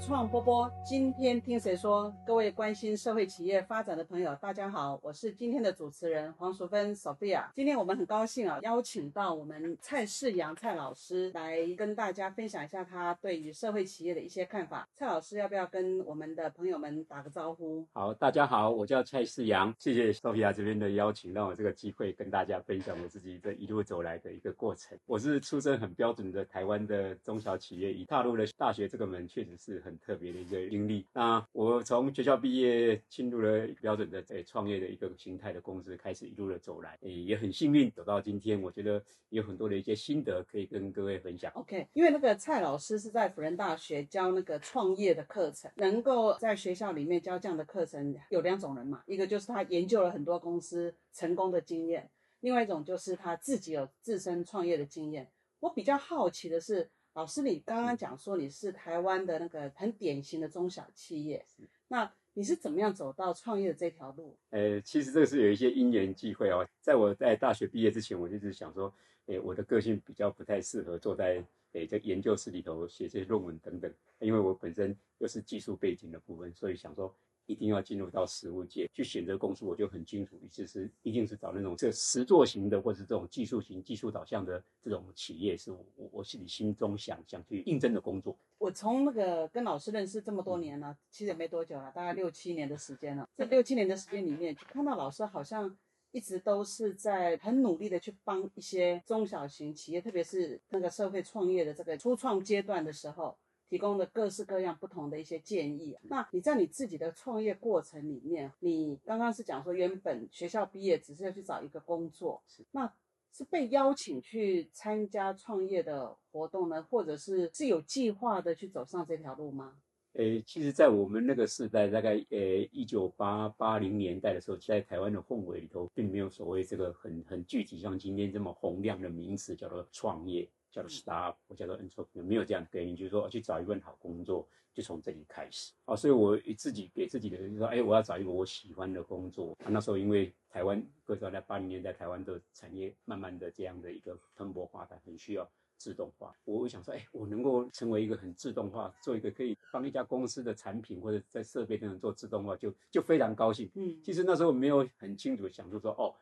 创波波，今天听谁说？各位关心社会企业发展的朋友，大家好，我是今天的主持人黄淑芬 Sophia。今天我们很高兴啊，邀请到我们蔡世阳蔡老师来跟大家分享一下他对于社会企业的一些看法。蔡老师要不要跟我们的朋友们打个招呼？好，大家好，我叫蔡世阳，谢谢 Sophia 这边的邀请，让我这个机会跟大家分享我自己这一路走来的一个过程。我是出身很标准的台湾的中小企业，一踏入了大学这个门，确实是很很特别的一个经历。那我从学校毕业，进入了标准的在创业的一个形态的公司，开始一路的走来，也也很幸运走到今天。我觉得有很多的一些心得可以跟各位分享。OK，因为那个蔡老师是在辅仁大学教那个创业的课程，能够在学校里面教这样的课程，有两种人嘛，一个就是他研究了很多公司成功的经验，另外一种就是他自己有自身创业的经验。我比较好奇的是，老师你刚刚讲说你是台湾的那个很典型的中小企业，那你是怎么样走到创业的这条路？呃，其实这个是有一些因缘际会哦。在我在大学毕业之前，我就一直想说，诶，我的个性比较不太适合坐在诶这研究室里头写这些论文等等，因为我本身又是技术背景的部分，所以想说一定要进入到实务界去选择公司，我就很清楚，其实一定是找那种这实作型的，或是这种技术型、技术导向的这种企业，是我我我心里心中想想去应征的工作。我从那个跟老师认识这么多年了，其实也没多久了，大概六七年的时间了。这六七年的时间里面，就看到老师好像一直都是在很努力的去帮一些中小型企业，特别是那个社会创业的这个初创阶段的时候，提供的各式各样不同的一些建议。那你在你自己的创业过程里面，你刚刚是讲说原本学校毕业只是要去找一个工作，那是被邀请去参加创业的活动呢，或者是是有计划的去走上这条路吗？诶，其实，在我们那个时代，大概诶一九八八零年代的时候，在台湾的氛围里头，并没有所谓这个很很具体像今天这么洪亮的名词，叫做创业，叫做 startup，或叫做 entrepreneur，没有这样的概念，就是说去找一份好工作，就从这里开始。啊，所以我自己给自己的就是说，哎，我要找一个我喜欢的工作。啊，那时候因为台湾各位知道，在八零年代，台湾的产业慢慢的这样的一个蓬勃发展，很需要。自动化，我会想说，哎，我能够成为一个很自动化，做一个可以帮一家公司的产品或者在设备等等做自动化，就就非常高兴。嗯，其实那时候没有很清楚想出说，哦，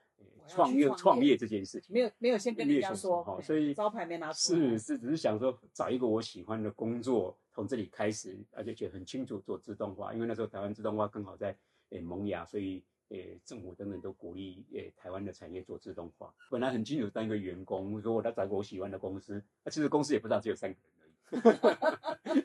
创业创业这件事情，没有没有先跟人家说，好，所以招牌没拿出来是是，只是想说找一个我喜欢的工作，从这里开始，而且觉得很清楚做自动化，因为那时候台湾自动化刚好在诶萌芽，所以。诶，政府等等都鼓励诶台湾的产业做自动化。本来很清楚当一个员工，我说我要找一个我喜欢的公司，那其实公司也不知道只有三个人而已。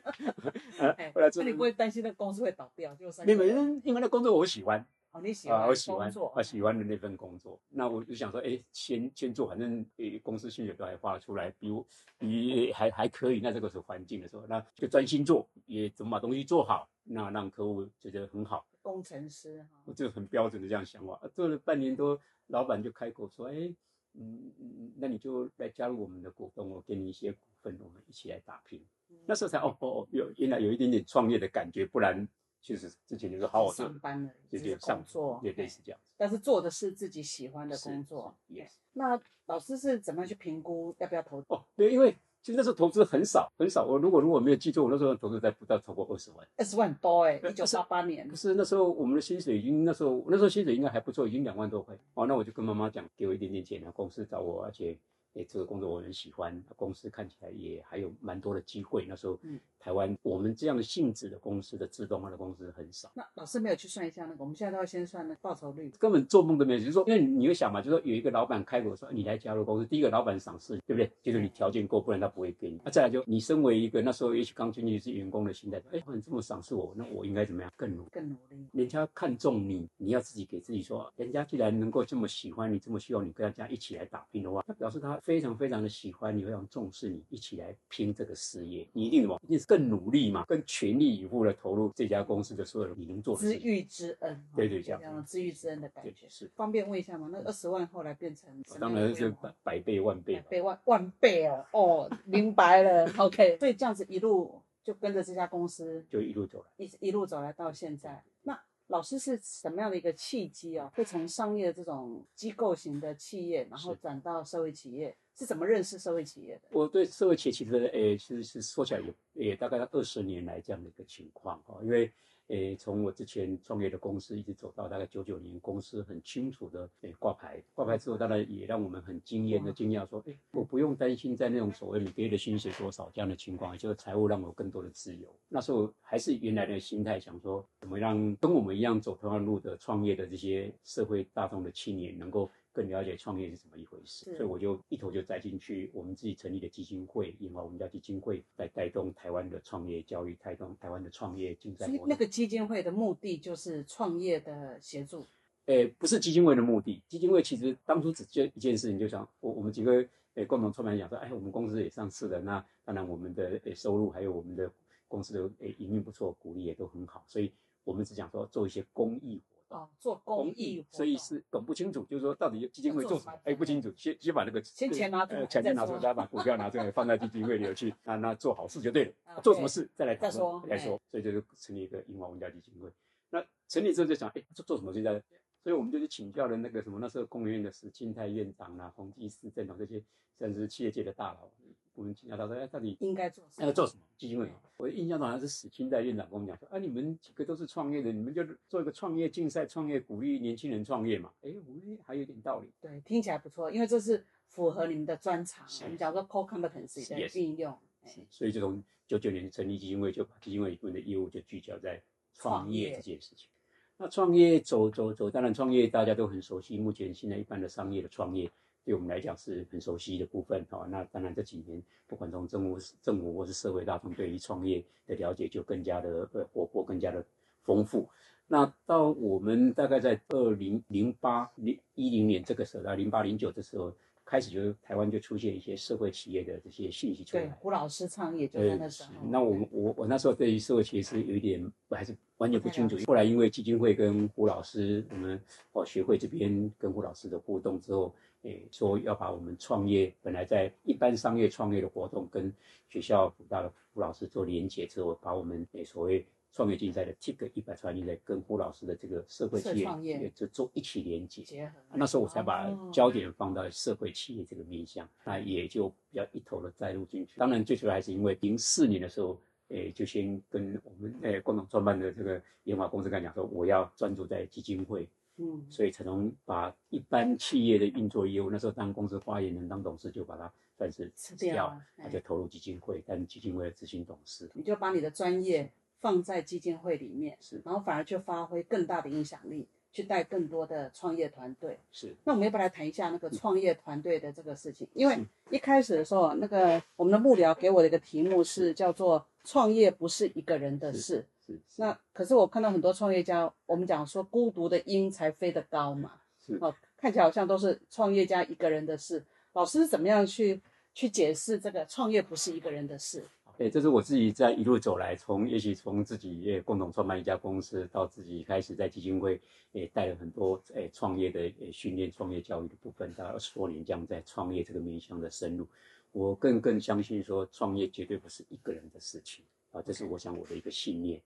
呃 哎后来做那你不会担心那公司会倒掉？就三没有，个人因为那工作我喜欢哦，你喜啊、欢我喜欢工作我喜欢的那份工作，那我就想说，哎，先先做，反正诶公司薪水都还发得出来，比我比还还可以，那这个是环境的时候，那就专心做，也怎么把东西做好，那让客户觉得很好。工程师哈我这个很标准的这样想法。啊做了半年多，老板就开口说：“哎，嗯嗯，那你就来加入我们的股东，我给你一些股份，我们一起来打拼。”那时候才哦哦哦，有原来有一点点创业的感觉，不然其实之前就是好好上，班了，就只是上工作，也类哎似这样子。但是做的是自己喜欢的工作。是，yes 那老师是怎么样去评估要不要投资？哦，对，因为其实那时候投资很少很少，我如果如果没有记错，我那时候投资才不到超过二十万。二十万很多哎，对一九八八年可，是那时候我们的薪水已经那时候那时候薪水应该还不错，已经两万多块。哦，那我就跟妈妈讲，给我一点点钱啊，公司找我，而且诶这个工作我很喜欢，公司看起来也还有蛮多的机会。那时候，嗯台湾我们这样的性质的公司的自动化的公司很少。那老师没有去算一下那个，我们现在都要先算那个报酬率。根本做梦都没有，就是说，因为你会想嘛，就是说有一个老板开口说你来加入公司，第一个老板赏识，对不对？就是你条件够，不然他不会给你。那、再来就你身为一个那时候也许刚进去是员工的心态，哎，你这么赏识我，那我应该怎么样更努力？更努力，人家看中你，你要自己给自己说，人家既然能够这么喜欢你，这么希望你跟大家一起来打拼的话，那表示他非常非常的喜欢你，非常重视你，一起来拼这个事业，你一定往一定是更努力嘛，更全力以赴的投入这家公司的所有你能做的事。知遇之恩，对对这样这样知遇之恩的感对觉。是，方便问一下吗？那二十万后来变成当然是百百倍万倍。百倍万万倍啊！哦，明白了。OK，所以这样子一路就跟着这家公司就一路走来。一一路走来到现在。那老师是什么样的一个契机啊？会从商业这种机构型的企业，然后转到社会企业，是怎么认识社会企业的？我对社会企业其实，诶，其实是说起来也也大概二十年来这样的一个情况哈，因为。诶，从我之前创业的公司一直走到大概九九年，公司很清楚的诶挂牌，挂牌之后，当然也让我们很惊艳的惊讶，说，诶，我不用担心在那种所谓每个月的薪水多少这样的情况，也就是财务让我有更多的自由。那时候还是原来的心态，想说怎么让跟我们一样走同样路的创业的这些社会大众的青年能够。更了解创业是怎么一回事，所以我就一头就栽进去，我们自己成立的基金会，引华文家基金会来带动台湾的创业教育，带动台湾的创业竞赛那个基金会的目的就是创业的协助。诶，不是基金会的目的，基金会其实当初只就一件事情，就想我我们几个诶共同创办人讲说，哎，我们公司也上市了，那当然我们的诶收入还有我们的公司的诶营运不错，鼓励也都很好，所以我们只想说做一些公益哦，做公益，所以是搞不清楚，就是说到底基金会做什么？哎，不清楚，先先把那个先钱拿出来呃钱先拿出来，把股票拿出来，放在基金会里头去，那那做好事就对了啊。做什么事再来讨再说论再说。所以就是成立一个英华文家基金会。那成立之后就想，哎，做做什么现在？所以我们就去请教了那个什么，那时候工研院的史庆泰院长啦、洪基思镇长这些，甚至是企业界的大佬，我们请教他说，哎，到底应该做什么？要做什么基金会？我印象中好像是史清代院长跟我们讲说，啊，你们几个都是创业的，你们就做一个创业竞赛，创业鼓励年轻人创业嘛。哎，我们还有点道理。对，听起来不错，因为这是符合你们的专长。是我们讲说 core competency 的运用。哎所以就从九九年成立基金会，就把基金会一部分的业务就聚焦在创业这件事情。那创业走走走，当然创业大家都很熟悉，目前现在一般的商业的创业。对我们来讲是很熟悉的部分哈、那当然这几年，不管从政府、政府或是社会大众对于创业的了解就更加的呃活泼，更加的丰富。那到我们大概在二零零八零一零年这个时候，到零八零九的时候，开始就台湾就出现一些社会企业的这些信息出来。，对胡老师创业就在那时候。那我我我那时候对于社会企业是有一点还是完全不清楚。后来因为基金会跟胡老师，我们哦学会这边跟胡老师的互动之后，诶说要把我们创业本来在一般商业创业的活动跟学校辅导的胡老师做连结之后，把我们诶所谓创业竞赛的 TIC 一百创业赛跟胡老师的这个社会企业就做一起连接。结合。那时候我才把哦焦点放到社会企业这个面向，那也就比较一头的栽入进去。当然，最主要还是因为零四年的时候，诶，就先跟我们诶共同创办的这个研发公司跟他讲说，我要专注在基金会，嗯，所以才能把一般企业的运作业务，那时候当公司发言人、当董事，就把它算是吃掉了那就投入基金会，担基金会的执行董事。你就把你的专业放在基金会里面，是然后反而去发挥更大的影响力，去带更多的创业团队。是那我们要不要来谈一下那个创业团队的这个事情？因为一开始的时候，那个我们的幕僚给我的一个题目是叫做“创业不是一个人的事是”。那可是我看到很多创业家，我们讲说孤独的鹰才飞得高嘛，是哦，看起来好像都是创业家一个人的事。老师是怎么样去去解释这个创业不是一个人的事？对，这是我自己在一路走来，从也许从自己也共同创办一家公司，到自己开始在基金会也带了很多诶创业的训练、创业教育的部分，大概二十多年这样在创业这个面向的深入，我更更相信说创业绝对不是一个人的事情啊，这是我想我的一个信念。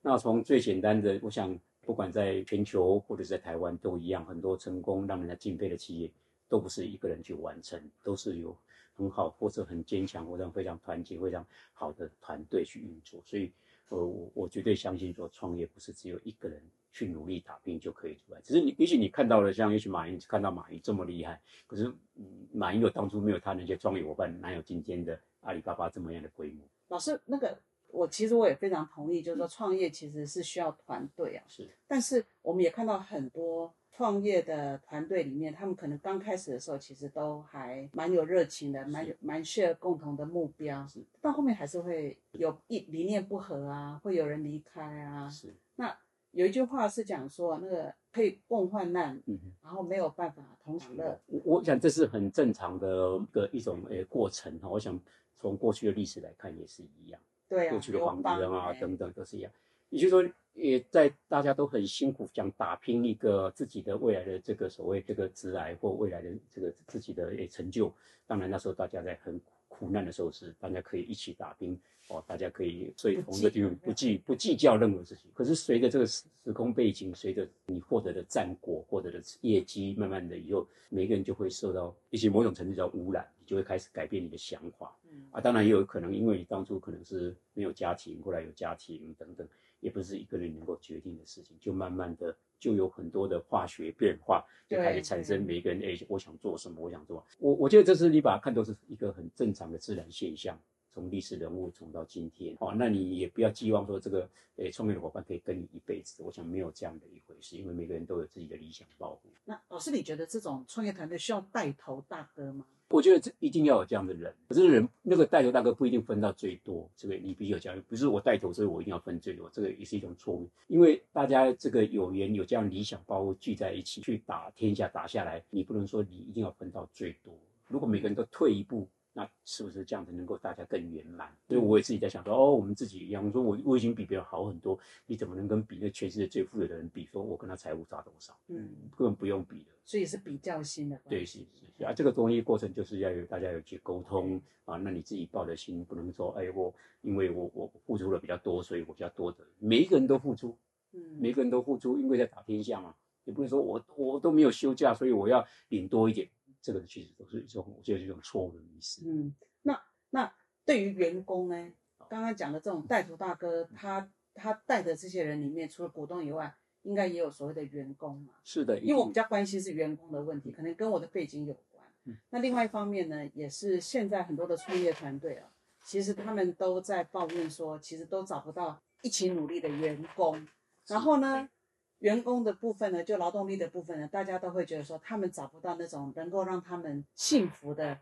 那从最简单的，我想不管在全球或者在台湾都一样，很多成功让人家敬佩的企业，都不是一个人去完成，都是有很好或者很坚强或者非常团结、非常好的团队去运作。所以，呃，我我绝对相信说，创业不是只有一个人去努力打拼就可以出来。只是你，也许你看到了像，也许马云看到马云这么厉害，可是，嗯，马云有当初没有他那些创业伙伴，哪有今天的阿里巴巴这么样的规模？老师，那个我其实我也非常同意，就是说创业其实是需要团队啊。是但是我们也看到很多创业的团队里面，他们可能刚开始的时候其实都还蛮有热情的，蛮有蛮 share 共同的目标是，到后面还是会有一理念不合啊，会有人离开啊。是那有一句话是讲说，那个可以共患难，嗯，然后没有办法同享乐。我我想这是很正常的一个一种诶过程哈。我想从过去的历史来看也是一样，对啊，过去的皇帝啊哎等等都是一样。也就是说，也在大家都很辛苦，想打拼一个自己的未来的这个所谓这个职来或未来的这个自己的诶成就。当然那时候大家在很苦难的时候是大家可以一起打拼哦，大家可以所以同一个地方不计不计较任何事情。可是随着这个时时空背景，随着你获得的战果、获得的业绩，慢慢的以后，每个人就会受到一些某种程度叫污染，你就会开始改变你的想法。嗯啊，当然也有可能，因为你当初可能是没有家庭，后来有家庭等等，也不是一个人能够决定的事情，就慢慢的就有很多的化学变化，就开始产生每个人哎，我想做什么，我想做。我我觉得这是你把它看作是一个很正常的自然现象，从历史人物从到今天，哦，那你也不要寄望说这个诶创业的伙伴可以跟你一辈子，我想没有这样的一回事，因为每个人都有自己的理想抱负。那老师，你觉得这种创业团队需要带头大哥吗？我觉得这一定要有这样的人，可是人那个带头大哥不一定分到最多，这个你必须有教育，不是我带头，所以我一定要分最多，这个也是一种错误。因为大家这个有缘有这样理想把我聚在一起去打天下打下来，你不能说你一定要分到最多。如果每个人都退一步，那是不是这样子能够大家更圆满？所以我也自己在想说，哦，我们自己一样，我说我我已经比别人好很多，你怎么能跟比那全世界最富有的人比？说我跟他财务差多少？嗯，根本不用比的。所以是比较心的对，是是是啊，这个东西过程就是要有大家有去沟通啊。那你自己抱的心不能说，哎，我因为我我付出了比较多，所以我比较多的。每一个人都付出，嗯，每个人都付出，因为在打天下嘛，也不能说我我都没有休假，所以我要领多一点。这个其实都是一种，我觉得是一种错误的意思。嗯，那那对于员工呢？刚刚讲的这种带头大哥，他他带的这些人里面，除了股东以外，应该也有所谓的员工嘛。是的，因为我比较关心是员工的问题，可能跟我的背景有关。嗯那另外一方面呢，也是现在很多的创业团队啊，其实他们都在抱怨说，其实都找不到一起努力的员工。然后呢，员工的部分呢，就劳动力的部分呢，大家都会觉得说，他们找不到那种能够让他们幸福的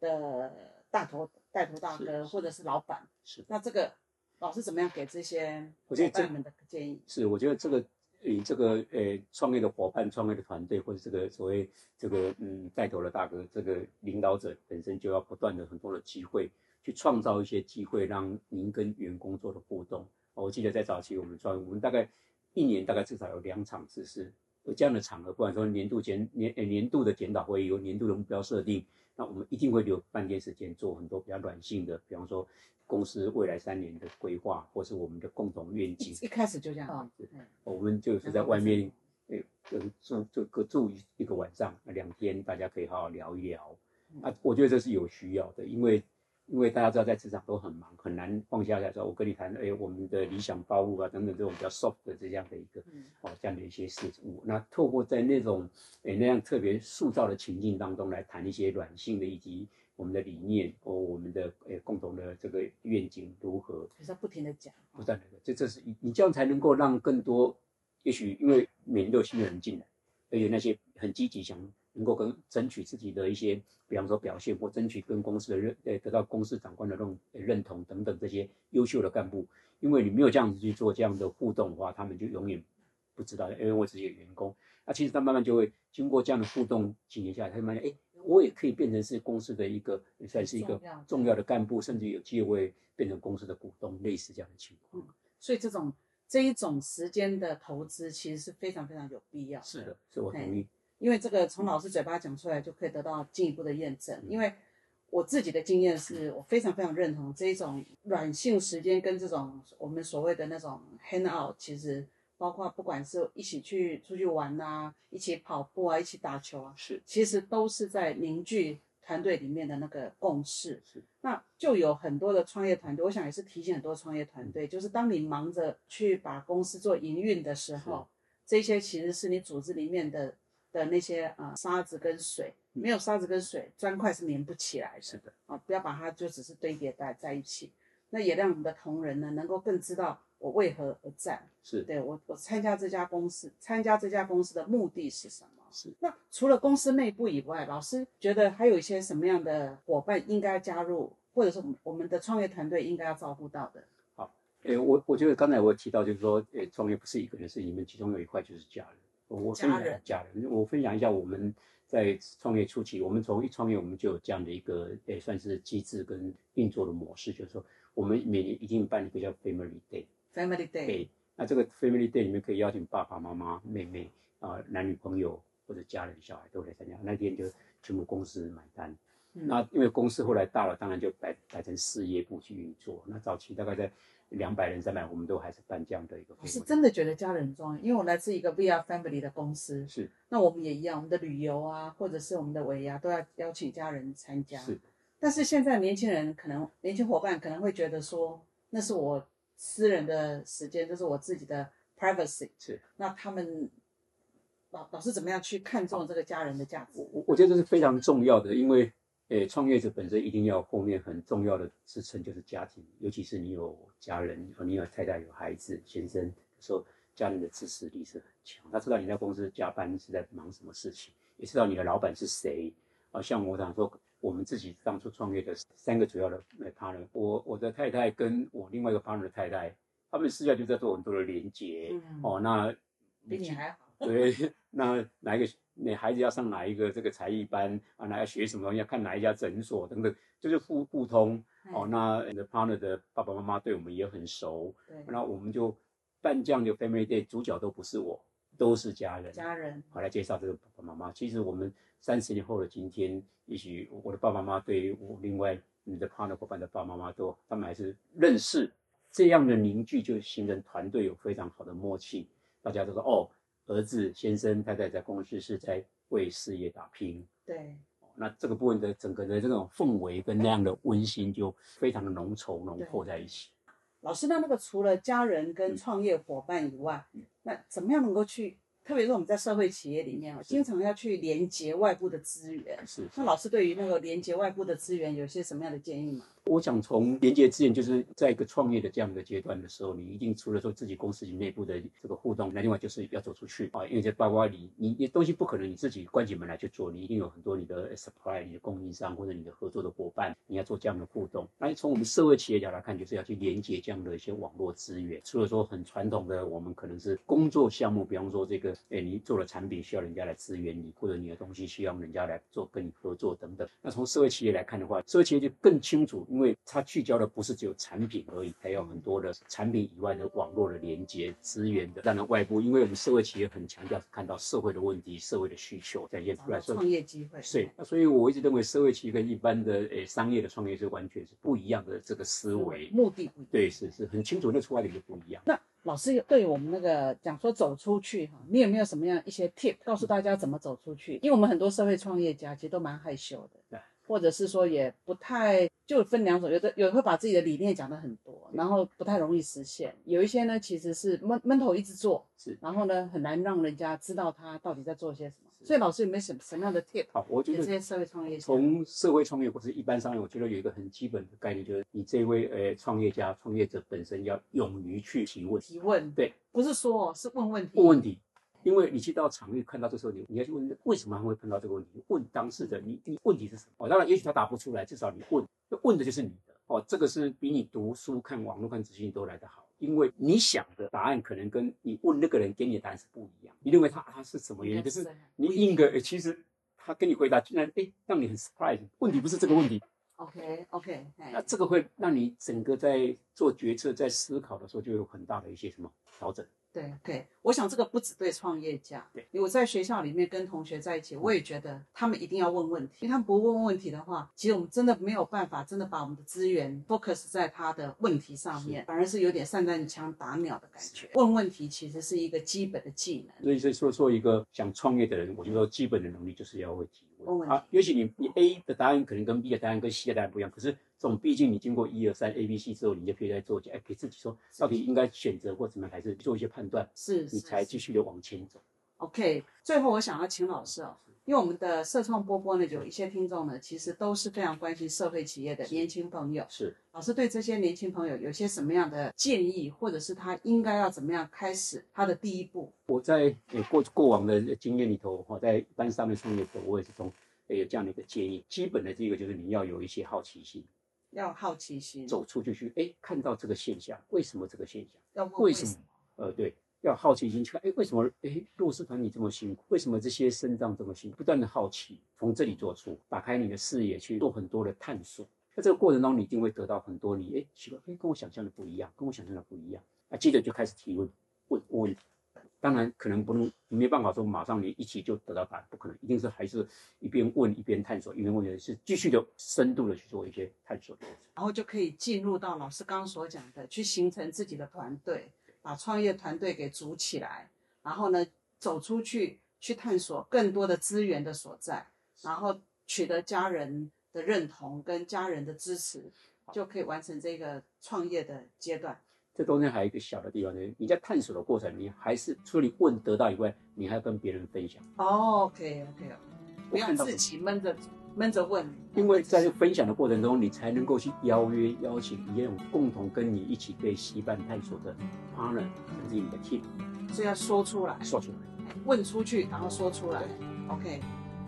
的大头带头大哥或者是老板。是那这个老师怎么样给这些伙伴们的建议？是，我觉得这个以这个呃创业的伙伴、创业的团队，或者这个所谓这个嗯带头的大哥，这个领导者本身就要不断的很多的机会，去创造一些机会，让您跟员工做的互动。哦我记得在早期我们创业，我们大概一年大概至少有两场次是有这样的场合，不管说年度检年呃年度的检讨会议，有年度的目标设定，那我们一定会留半天时间做很多比较软性的，比方说公司未来三年的规划，或是我们的共同愿景。一开始就这样子，嗯我们就是在外面，呃，呃住就各住一个晚上，两天大家可以好好聊一聊。啊，我觉得这是有需要的，因为因为大家知道在职场都很忙，很难放下来说，我跟你谈，哎，我们的理想抱负啊等等这种比较 soft 的这样的一个嗯哦这样的一些事物。那透过在那种哎那样特别塑造的情境当中来谈一些软性的以及我们的理念哦我们的哎共同的这个愿景如何就是要不停的讲。不断的，这这是你你这样才能够让更多，也许因为每年都有新的人进来，而且那些很积极想能够跟争取自己的一些，比方说表现或争取跟公司的认呃得到公司长官的那种呃认同等等这些优秀的干部，因为你没有这样子去做这样的互动的话，他们就永远不知道，因为我只是一个员工，那其实他慢慢就会经过这样的互动几年下来，他慢慢哎，我也可以变成是公司的一个算是一个重要的重要的干部，甚至有机会变成公司的股东，类似这样的情况。所以这种这一种时间的投资，其实是非常非常有必要。是的，，是我同意。因为这个从老师嘴巴讲出来，就可以得到进一步的验证。因为我自己的经验是，我非常非常认同这一种软性时间跟这种我们所谓的那种 hang out，其实包括不管是一起去出去玩啊，一起跑步啊，一起打球啊，是其实都是在凝聚团队里面的那个共识。是，那就有很多的创业团队，我想也是提醒很多创业团队，就是当你忙着去把公司做营运的时候，这些其实是你组织里面的的那些啊、呃沙子跟水，没有沙子跟水，砖块是粘不起来的。是的，啊，不要把它就只是堆叠在在一起。那也让我们的同仁呢，能够更知道我为何而战。是对我，我参加这家公司，参加这家公司的目的是什么？是。那除了公司内部以外，老师觉得还有一些什么样的伙伴应该加入，或者是我们的创业团队应该要照顾到的？好诶，我我觉得刚才我提到，就是说，诶，创业不是一个人的事情，里面其中有一块就是家人。我分享家人我分享一下我们在创业初期，我们从一创业我们就有这样的一个诶算是机制跟运作的模式，就是说我们每年一定办一个叫 Family Day。Family Day，Day，那这个 Family Day 里面可以邀请爸爸妈妈、妹妹啊、男女朋友或者家人、小孩都来参加。那天就全部公司买单。嗯那因为公司后来大了，当然就改改成事业部去运作。那早期大概在两百人、三百，我们都还是办这样的一个我。是真的觉得家人很重要，因为我来自一个 VR Family 的公司，是那我们也一样，我们的旅游啊，或者是我们的尾牙都要邀请家人参加。是但是现在年轻人可能，年轻伙伴可能会觉得说，那是我私人的时间，这是我自己的 privacy。是，那他们老老师怎么样去看重这个家人的价值？我我觉得这是非常重要的，因为诶，创业者本身一定要后面很重要的支撑就是家庭，尤其是你有家人，你有太太、有孩子、先生，有时候家人的支持力是很强。他知道你在公司加班是在忙什么事情，也知道你的老板是谁。啊，像我想说，我们自己当初创业的三个主要的 partner，我我的太太跟我另外一个 partner 的太太，他们私下就在做很多的连接。嗯哦，那比你还好。对，那哪一个你孩子要上哪一个这个才艺班啊？那要学什么东西？要看哪一家诊所等等，就是互互通哦。嗯那你的 partner 的爸爸妈妈对我们也很熟，对，那我们就办这样的 family day，主角都不是我，都是家人。家人好来介绍这个爸爸妈妈。其实我们三十年后的今天，也许我的爸爸妈妈对于我另外你的 partner 伙伴的爸爸妈妈都，他们还是认识。这样的凝聚就形成团队有非常好的默契，大家都说哦，儿子、先生、太太在公司是在为事业打拼。对，那这个部分的整个的这种氛围跟那样的温馨就非常的浓稠浓厚在一起。老师，那那个除了家人跟嗯创业伙伴以外，嗯那怎么样能够去？特别是我们在社会企业里面哦，经常要去连接外部的资源。是，那老师对于那个连接外部的资源有些什么样的建议吗？我想从连接资源，就是在一个创业的这样的阶段的时候，你一定除了说自己公司内部的这个互动，那另外就是要走出去啊，因为这包括你你你东西不可能你自己关起门来去做，你一定有很多你的 supply、你的供应商或者你的合作的伙伴，你要做这样的互动。那从我们社会企业角来看，就是要去连接这样的一些网络资源。除了说很传统的，我们可能是工作项目，比方说这个，哎，你做了产品需要人家来支援你，或者你的东西需要人家来做跟你合作等等。那从社会企业来看的话，社会企业就更清楚，因为它聚焦的不是只有产品而已，还有很多的产品以外的网络的连接、资源的。当然外部，因为我们社会企业很强调看到社会的问题、社会的需求展现出来，创业机会。是，那所以我一直认为社会企业跟一般的诶商业的创业是完全是不一样的这个思维。目的不一样。对，是是很清楚，那出发点就不一样。那老师对我们那个讲说走出去哈，你有没有什么样一些 tip 告诉大家怎么走出去？因为我们很多社会创业家其实都蛮害羞的对的，或者是说也不太就分两种，有的有的会把自己的理念讲得很多，然后不太容易实现；有一些呢其实是闷闷头一直做，是然后呢很难让人家知道他到底在做些什么。所以老师有没有什么什么样的 tip 好，我觉得给这些社会创业家？从社会创业或是一般商业，我觉得有一个很基本的概念，就是你这位呃创业家、创业者本身要勇于去提问，提问，对，不是说哦是问问题，问问题。因为你去到场域看到这时候，你你要去问为什么他会碰到这个问题，问当事人，你你问题是什么？哦，当然也许他答不出来，至少你问，问的就是你的。哦，这个是比你读书、看网络、看资讯都来得好，因为你想的答案可能跟你问那个人给你的答案是不一样，你认为他他是什么原因，可是你应个，诶其实他跟你回答，居然哎让你很 surprise，问题不是这个问题，OK OK，那这个会让你整个在做决策、在思考的时候就有很大的一些什么调整。对对，我想这个不只对创业家，对，我在学校里面跟同学在一起，我也觉得他们一定要问问题，因为他们不问问题的话，其实我们真的没有办法真的把我们的资源 focus 在他的问题上面，反而是有点散弹枪打鸟的感觉。问问题其实是一个基本的技能，所以，所以说，做一个想创业的人，我就说基本的能力就是要会提啊。也许你你 A 的答案可能跟 B 的答案跟 C 的答案不一样，可是这种毕竟你经过一二三 A B C 之后，你就可以在做，哎，给自己说到底应该选择或怎么样，还是做一些判断，是你才继续的往前走。OK，最后我想要请老师哦，因为我们的社创波波呢，有一些听众呢，其实都是非常关心社会企业的年轻朋友。是，老师对这些年轻朋友有些什么样的建议，或者是他应该要怎么样开始他的第一步？我在呃过过往的经验里头，我，在一般上面创业者，我也是从呃有这样的一个建议。基本的这个就是你要有一些好奇心，要好奇心，走出去去，哎，看到这个现象，为什么这个现象？要为什么？呃，对，要好奇心去看，哎，为什么哎弱势团体这么辛苦？为什么这些生障这么辛苦？不断的好奇，从这里做出，打开你的视野，去做很多的探索。在这个过程中，你一定会得到很多你哎奇怪，哎跟我想象的不一样，跟我想象的不一样啊。接着就开始提问，问问。当然可能不能没办法说马上你一起就得到答案，不可能，一定是还是一边问一边探索，一边问是继续的深度的去做一些探索，然后就可以进入到老师刚刚所讲的，去形成自己的团队。把创业团队给组起来，然后呢，走出去去探索更多的资源的所在，然后取得家人的认同跟家人的支持，就可以完成这个创业的阶段。这中间还有一个小的地方，就是你在探索的过程，你还是除了你问得到以外，你还要跟别人分享。哦，OK OK，不要自己闷着。闷着问，因为在分享的过程中，你才能够去邀约、邀请一样共同跟你一起被西班探索的 partner，甚至你的 team，所以要说出来，说出来，问出去，然后说出来。OK，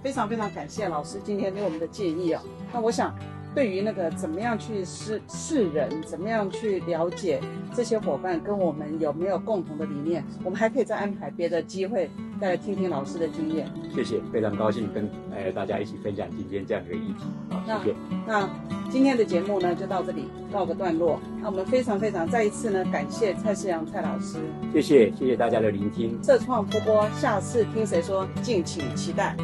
非常非常感谢老师今天给我们的建议哦。那我想。对于那个怎么样去识识人，怎么样去了解这些伙伴跟我们有没有共同的理念，我们还可以再安排别的机会再来听听老师的经验。谢谢，非常高兴跟呃大家一起分享今天这样一个议题。好，谢谢。那今天的节目呢就到这里告个段落。那我们非常非常再一次呢感谢蔡世阳蔡老师。谢谢，谢谢大家的聆听。社创播播，下次听谁说，敬请期待。